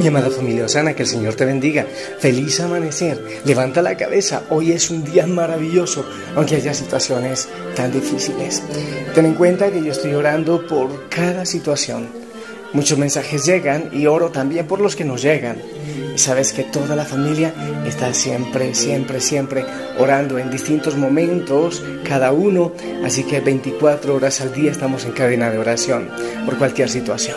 Mi amada familia Osana, que el Señor te bendiga. Feliz amanecer. Levanta la cabeza. Hoy es un día maravilloso, aunque haya situaciones tan difíciles. Ten en cuenta que yo estoy orando por cada situación. Muchos mensajes llegan y oro también por los que nos llegan. Y sabes que toda la familia está siempre, siempre, siempre orando en distintos momentos, cada uno. Así que 24 horas al día estamos en cadena de oración por cualquier situación.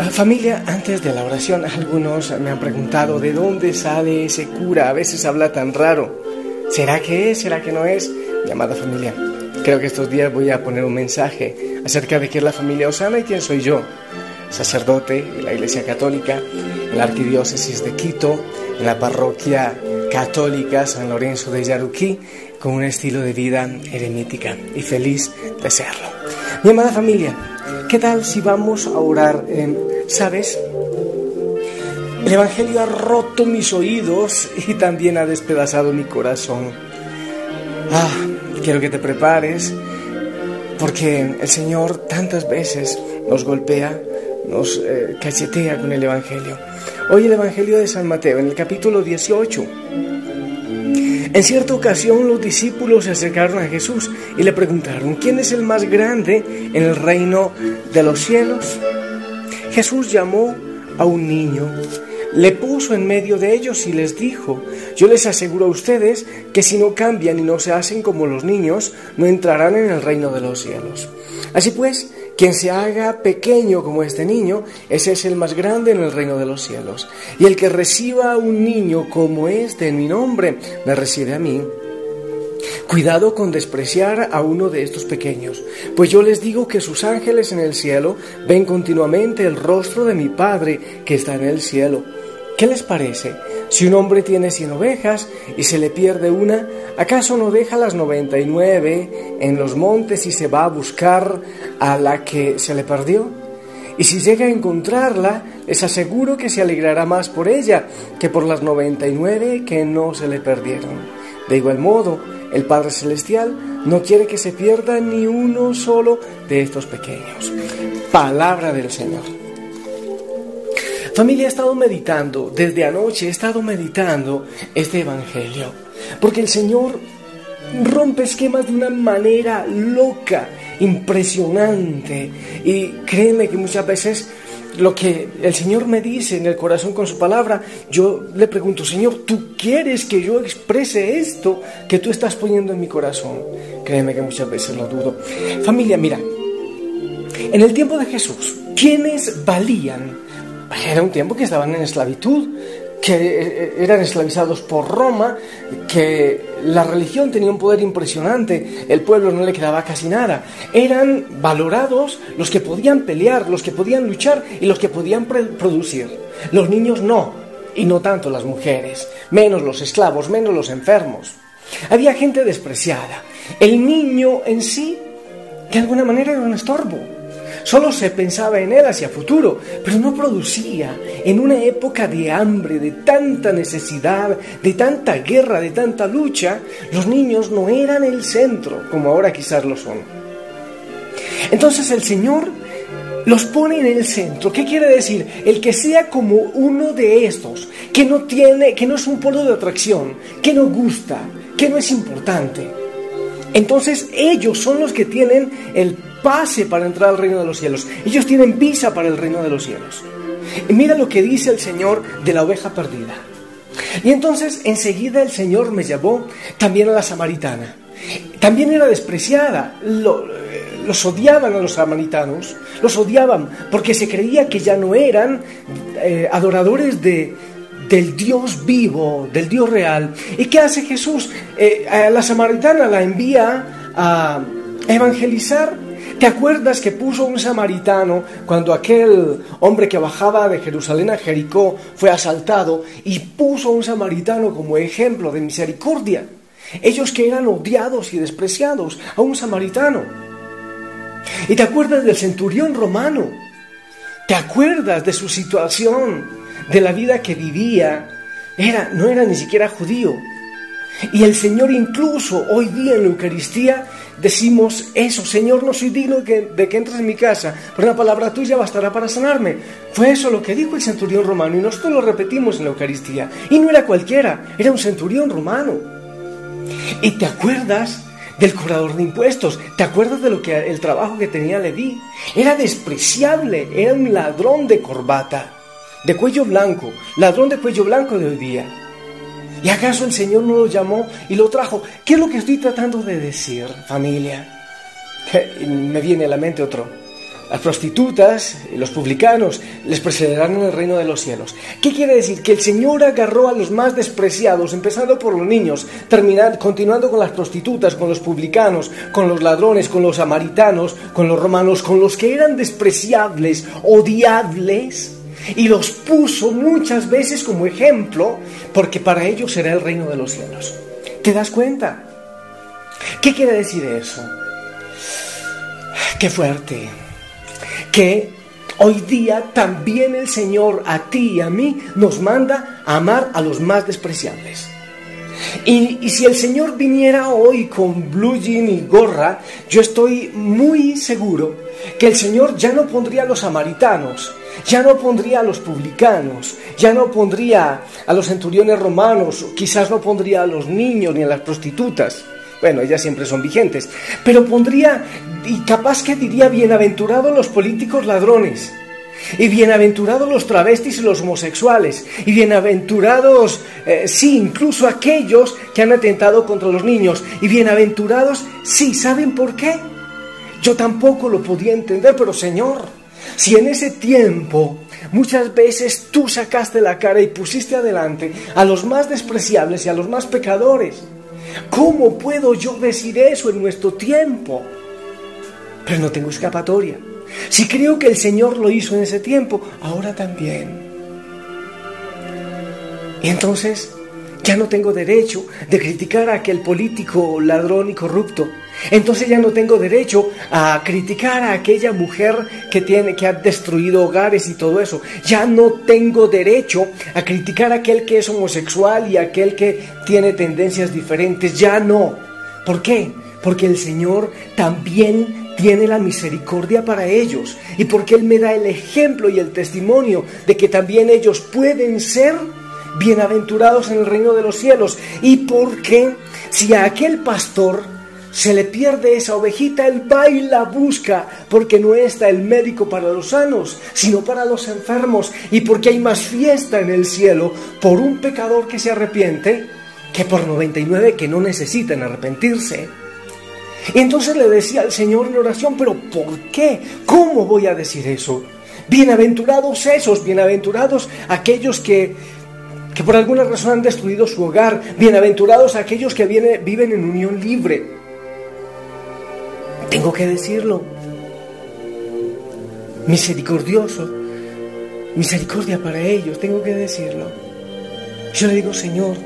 Ah, familia, antes de la oración, algunos me han preguntado de dónde sale ese cura. A veces habla tan raro. ¿Será que es? ¿Será que no es? Mi amada familia, creo que estos días voy a poner un mensaje acerca de qué es la familia Osana y quién soy yo. Sacerdote de la Iglesia Católica, en la Arquidiócesis de Quito, en la Parroquia Católica San Lorenzo de Yaruquí, con un estilo de vida eremítica y feliz de serlo. Mi amada familia, ¿qué tal si vamos a orar? ¿Sabes? El Evangelio ha roto mis oídos y también ha despedazado mi corazón. Ah, quiero que te prepares porque el Señor tantas veces nos golpea, nos eh, cachetea con el Evangelio. Hoy el Evangelio de San Mateo, en el capítulo 18. En cierta ocasión los discípulos se acercaron a Jesús y le preguntaron, ¿quién es el más grande en el reino de los cielos? Jesús llamó a un niño, le puso en medio de ellos y les dijo, yo les aseguro a ustedes que si no cambian y no se hacen como los niños, no entrarán en el reino de los cielos. Así pues, quien se haga pequeño como este niño, ese es el más grande en el reino de los cielos. Y el que reciba a un niño como este en mi nombre, me recibe a mí. Cuidado con despreciar a uno de estos pequeños, pues yo les digo que sus ángeles en el cielo ven continuamente el rostro de mi Padre que está en el cielo. ¿Qué les parece? Si un hombre tiene cien ovejas y se le pierde una, ¿acaso no deja las noventa y nueve en los montes y se va a buscar a la que se le perdió? Y si llega a encontrarla, les aseguro que se alegrará más por ella que por las noventa y nueve que no se le perdieron. De igual modo, el Padre Celestial no quiere que se pierda ni uno solo de estos pequeños. Palabra del Señor. Familia, he estado meditando, desde anoche he estado meditando este Evangelio, porque el Señor rompe esquemas de una manera loca, impresionante, y créeme que muchas veces lo que el Señor me dice en el corazón con su palabra, yo le pregunto, Señor, ¿tú quieres que yo exprese esto que tú estás poniendo en mi corazón? Créeme que muchas veces lo dudo. Familia, mira, en el tiempo de Jesús, ¿quiénes valían? Era un tiempo que estaban en esclavitud, que eh, eran esclavizados por Roma, que la religión tenía un poder impresionante, el pueblo no le quedaba casi nada. Eran valorados los que podían pelear, los que podían luchar y los que podían producir. Los niños no, y no tanto las mujeres, menos los esclavos, menos los enfermos. Había gente despreciada. El niño en sí, de alguna manera, era un estorbo. Solo se pensaba en él hacia futuro, pero no producía. En una época de hambre, de tanta necesidad, de tanta guerra, de tanta lucha, los niños no eran el centro, como ahora quizás lo son. Entonces el Señor los pone en el centro. ¿Qué quiere decir? El que sea como uno de estos, que no tiene, que no es un polo de atracción, que no gusta, que no es importante. Entonces ellos son los que tienen el pase para entrar al reino de los cielos. Ellos tienen visa para el reino de los cielos. Mira lo que dice el Señor de la oveja perdida. Y entonces enseguida el Señor me llevó también a la samaritana. También era despreciada. los odiaban a los samaritanos. Los odiaban porque se creía que ya no eran eh, adoradores de, del Dios vivo, del Dios real. ¿Y qué hace Jesús? Eh, a la samaritana la envía a evangelizar. ¿Te acuerdas que puso un samaritano cuando aquel hombre que bajaba de Jerusalén a Jericó fue asaltado y puso un samaritano como ejemplo de misericordia? Ellos que eran odiados y despreciados, a un samaritano. ¿Y te acuerdas del centurión romano? ¿Te acuerdas de su situación, de la vida que vivía? Era, no era ni siquiera judío. Y el Señor incluso hoy día en la Eucaristía decimos eso, Señor, no soy digno de que, entres en mi casa, pero una palabra tuya bastará para sanarme. Fue eso lo que dijo el centurión romano y nosotros lo repetimos en la Eucaristía. Y no era cualquiera, era un centurión romano. ¿Y te acuerdas del cobrador de impuestos? ¿Te acuerdas de lo que el trabajo que tenía Leví? Era despreciable, era un ladrón de corbata, de cuello blanco, ladrón de cuello blanco de hoy día. ¿Y acaso el Señor no lo llamó y lo trajo? ¿Qué es lo que estoy tratando de decir, familia? Me viene a la mente otro. Las prostitutas y los publicanos les precederán en el reino de los cielos. ¿Qué quiere decir? Que el Señor agarró a los más despreciados, empezando por los niños, terminando, continuando con las prostitutas, con los publicanos, con los ladrones, con los samaritanos, con los romanos, con los que eran despreciables, odiables y los puso muchas veces como ejemplo, porque para ellos será el reino de los cielos. ¿Te das cuenta? ¿Qué quiere decir eso? Qué fuerte. Que hoy día también el Señor a ti y a mí nos manda a amar a los más despreciables. Y, y, si el Señor viniera hoy con blue y gorra, yo estoy muy seguro que el Señor ya no pondría a los samaritanos, ya no pondría a los publicanos, ya no pondría a los centuriones romanos, quizás no pondría a los niños ni a las prostitutas. Bueno, ellas siempre son vigentes, pero pondría, y capaz que diría, bienaventurados los políticos ladrones, y bienaventurados los travestis y los homosexuales, y bienaventurados, eh, sí, incluso aquellos que han atentado contra los niños, y bienaventurados, sí, ¿saben por qué? Yo tampoco lo podía entender, pero Señor, si en ese tiempo muchas veces tú sacaste la cara y pusiste adelante a los más despreciables y a los más pecadores, ¿cómo puedo yo decir eso en nuestro tiempo? Pero no tengo escapatoria. Si creo que el Señor lo hizo en ese tiempo, ahora también. Y entonces ya no tengo derecho de criticar a aquel político ladrón y corrupto entonces ya no tengo derecho a criticar a aquella mujer que tiene que ha destruido hogares y todo eso. Ya no tengo derecho a criticar a aquel que es homosexual y a aquel que tiene tendencias diferentes. Ya no. ¿Por qué? Porque el Señor también tiene la misericordia para ellos y porque Él me da el ejemplo y el testimonio de que también ellos pueden ser bienaventurados en el reino de los cielos y porque si a aquel pastor se le pierde esa ovejita, él va y la busca, porque no está el médico para los sanos, sino para los enfermos, y porque hay más fiesta en el cielo por un pecador que se arrepiente que por 99 que no necesitan arrepentirse. Y entonces le decía al Señor en oración, pero ¿por qué? ¿Cómo voy a decir eso? Bienaventurados esos, bienaventurados aquellos que, que por alguna razón han destruido su hogar, bienaventurados aquellos que viven en unión libre. Tengo que decirlo. Misericordioso. Misericordia para ellos. Tengo que decirlo. Yo le digo, Señor,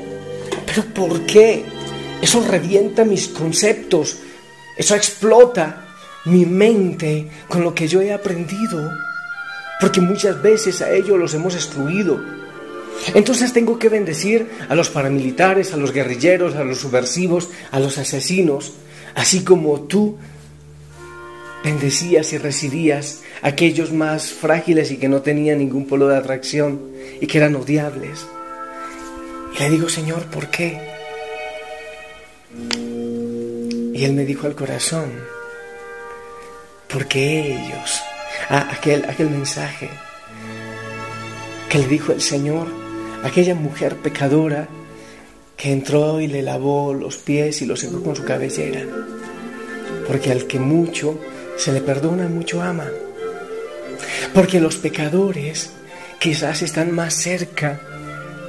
pero ¿por qué? Eso revienta mis conceptos. Eso explota mi mente con lo que yo he aprendido. Porque muchas veces a ellos los hemos excluido. Entonces tengo que bendecir a los paramilitares, a los guerrilleros, a los subversivos, a los asesinos, así como tú bendecías y recibías a aquellos más frágiles y que no tenían ningún polo de atracción y que eran odiables. Y le digo, Señor, ¿por qué? Y él me dijo al corazón, porque ellos, ah, aquel, aquel mensaje que le dijo el Señor, aquella mujer pecadora que entró y le lavó los pies y los secó con su cabellera, porque al que mucho se le perdona, mucho ama. Porque los pecadores quizás están más cerca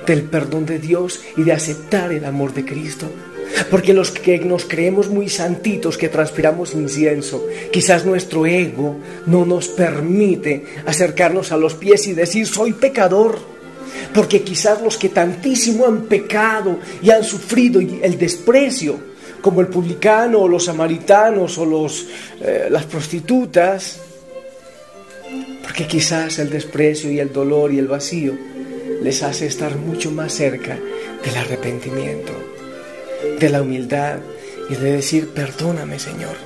del perdón de Dios y de aceptar el amor de Cristo. Porque los que nos creemos muy santitos, que transpiramos incienso, quizás nuestro ego no nos permite acercarnos a los pies y decir, soy pecador. Porque quizás los que tantísimo han pecado y han sufrido el desprecio, como el publicano o los samaritanos o los, eh, las prostitutas, porque quizás el desprecio y el dolor y el vacío les hace estar mucho más cerca del arrepentimiento de la humildad y de decir, perdóname Señor.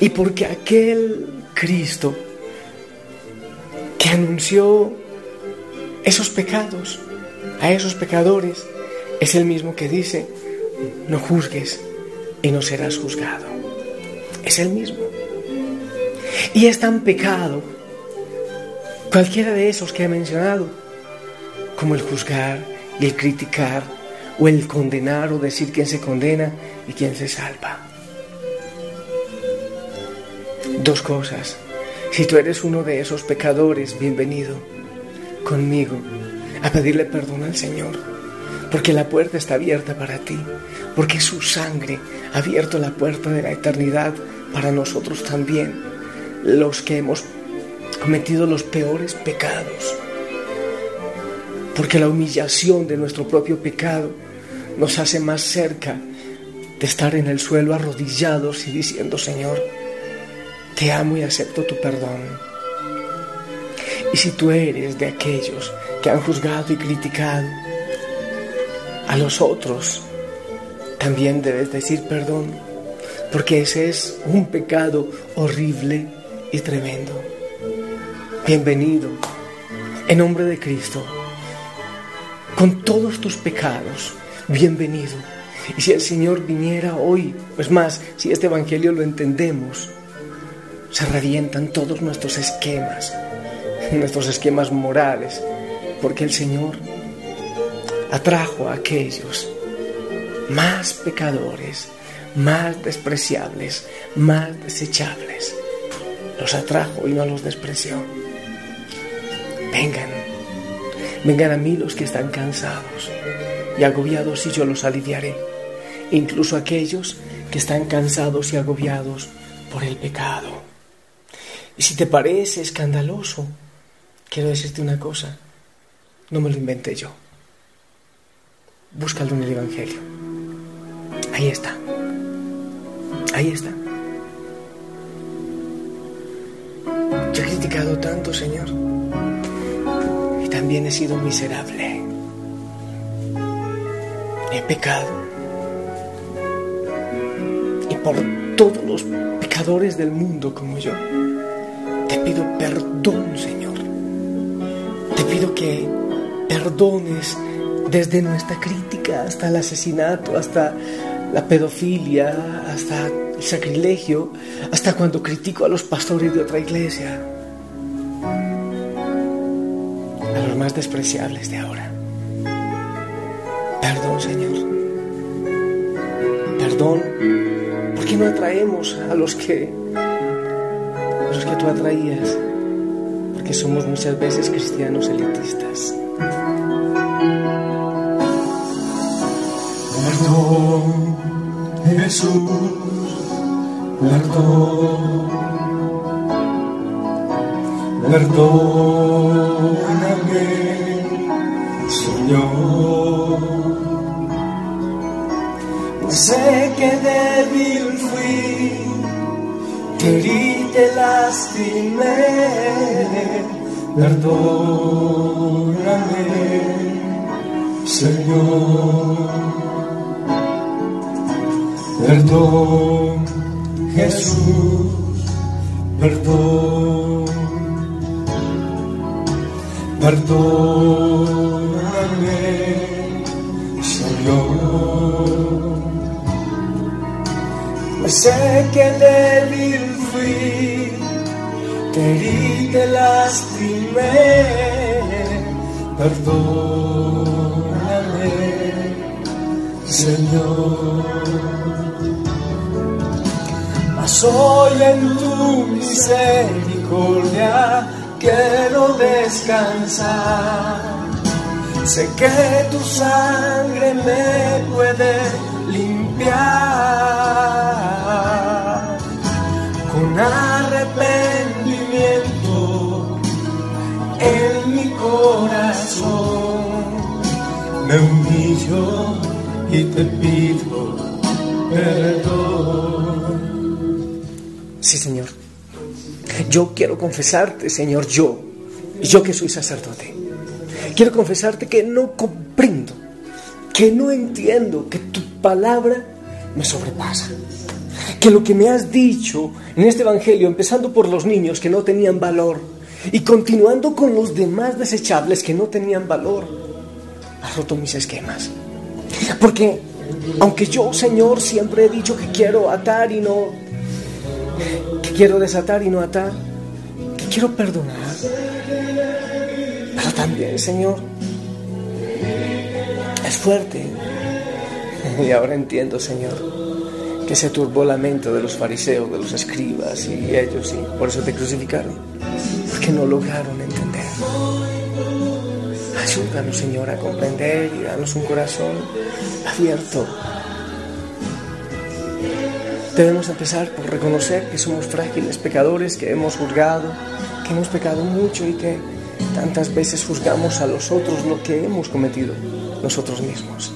Y porque aquel Cristo que anunció esos pecados a esos pecadores es el mismo que dice, no juzgues y no serás juzgado. Es el mismo. Y es tan pecado cualquiera de esos que he mencionado, como el juzgar y el criticar o el condenar o decir quién se condena y quién se salva. Dos cosas. Si tú eres uno de esos pecadores, bienvenido conmigo a pedirle perdón al Señor, porque la puerta está abierta para ti, porque su sangre ha abierto la puerta de la eternidad para nosotros también, los que hemos cometido los peores pecados, porque la humillación de nuestro propio pecado nos hace más cerca de estar en el suelo arrodillados y diciendo, Señor, te amo y acepto tu perdón. Y si tú eres de aquellos que han juzgado y criticado a los otros, también debes decir perdón, porque ese es un pecado horrible y tremendo. Bienvenido, en nombre de Cristo, con todos tus pecados, bienvenido. Y si el Señor viniera hoy, pues más, si este Evangelio lo entendemos, se revientan todos nuestros esquemas, nuestros esquemas morales, porque el Señor atrajo a aquellos más pecadores, más despreciables, más desechables. Los atrajo y no los despreció. Vengan, vengan a mí los que están cansados y agobiados y yo los aliviaré, incluso aquellos que están cansados y agobiados por el pecado. Y si te parece escandaloso, quiero decirte una cosa, no me lo inventé yo. Búscalo en el Evangelio. Ahí está. Ahí está. Yo he criticado tanto, Señor, y también he sido miserable he pecado. Y por todos los pecadores del mundo como yo, te pido perdón, Señor. Te pido que perdones desde nuestra crítica hasta el asesinato, hasta la pedofilia, hasta el sacrilegio, hasta cuando critico a los pastores de otra iglesia, a los más despreciables de ahora. Perdón, Señor. Perdón, porque no atraemos a los que a los que tú atraías, porque somos muchas veces cristianos elitistas. Jesús, perdón, perdóname, Señor. Sé que débil fui, que herí te lastimé, perdóname, Señor. Perdón, Jesús, perdón, perdóname, Señor. Sé que débil fui, te herí, te lastimé, perdóname, Señor. Mas hoy en tu misericordia quiero descansar. Sé que tu sangre me puede limpiar con arrepentimiento en mi corazón. Me humillo y te pido perdón. Sí, Señor. Yo quiero confesarte, Señor, yo, yo que soy sacerdote. Quiero confesarte que no comprendo, que no entiendo, que tu palabra me sobrepasa. Que lo que me has dicho en este Evangelio, empezando por los niños que no tenían valor y continuando con los demás desechables que no tenían valor, ha roto mis esquemas. Porque aunque yo, Señor, siempre he dicho que quiero atar y no, quiero desatar y no atar, que quiero perdonar, pero también, Señor, es fuerte. Y ahora entiendo, Señor, que se turbó la mente de los fariseos, de los escribas y ellos, sí, por eso te crucificaron, porque no lograron entender. Ayúdanos, Señor, a comprender y danos un corazón abierto. Debemos empezar por reconocer que somos frágiles pecadores, que hemos juzgado, que hemos pecado mucho y que tantas veces juzgamos a los otros lo que hemos cometido nosotros mismos.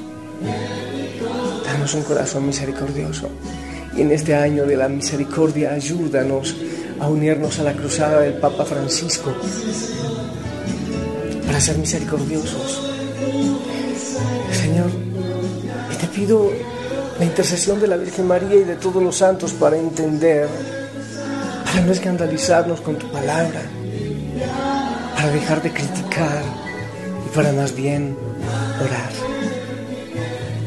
Danos un corazón misericordioso y en este año de la misericordia ayúdanos a unirnos a la cruzada del Papa Francisco para ser misericordiosos. Señor, te pido la intercesión de la Virgen María y de todos los santos para entender, para no escandalizarnos con tu palabra, para dejar de criticar y para más bien orar.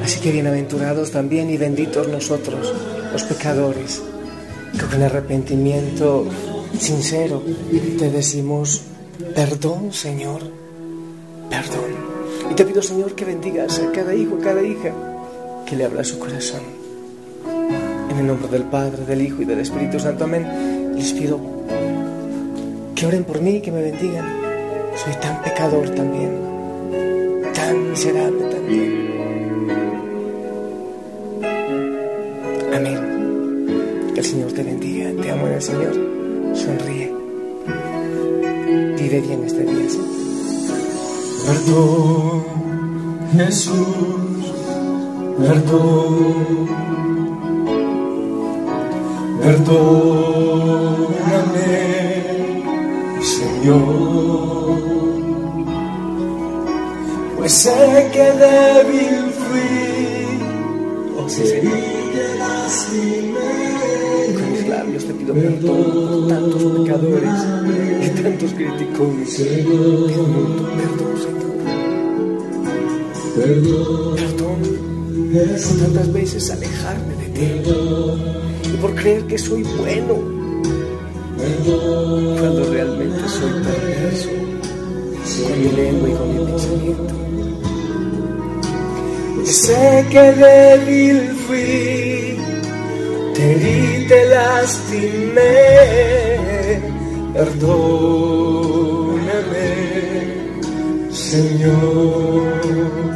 Así que bienaventurados también y benditos nosotros, los pecadores, que con arrepentimiento sincero te decimos, perdón Señor, perdón. Y te pido Señor que bendigas a cada hijo, a cada hija que le habla a su corazón. En el nombre del Padre, del Hijo y del Espíritu Santo, amén. Les pido que oren por mí, que me bendigan. Soy tan pecador también, tan miserable también. Amén. Que el Señor te bendiga. Te amo en el Señor. Sonríe. Vive bien este día. Perdón, Jesús, perdón. Perdóname, Señor. Pues sé que débil fui, Oh, sí, Señor. Con mis labios te pido perdón por tantos pecadores y tantos criticones mundo. Perdón, Señor. Perdón tantas veces alejarme de ti y por creer que soy bueno cuando realmente soy perverso con mi lengua y con mi pensamiento. Sé que débil fui, te herí, te lastimé. Perdóname, Señor.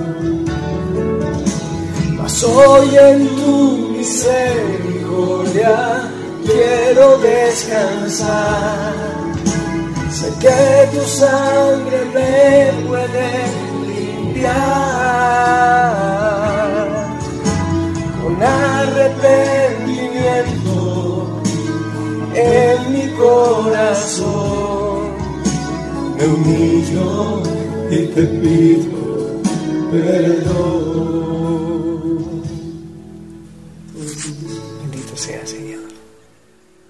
Mas hoy en tu misericordia quiero descansar. Sé que tu sangre me puede limpiar con arrepentimiento en mi corazón. Me humillo y te pido perdón.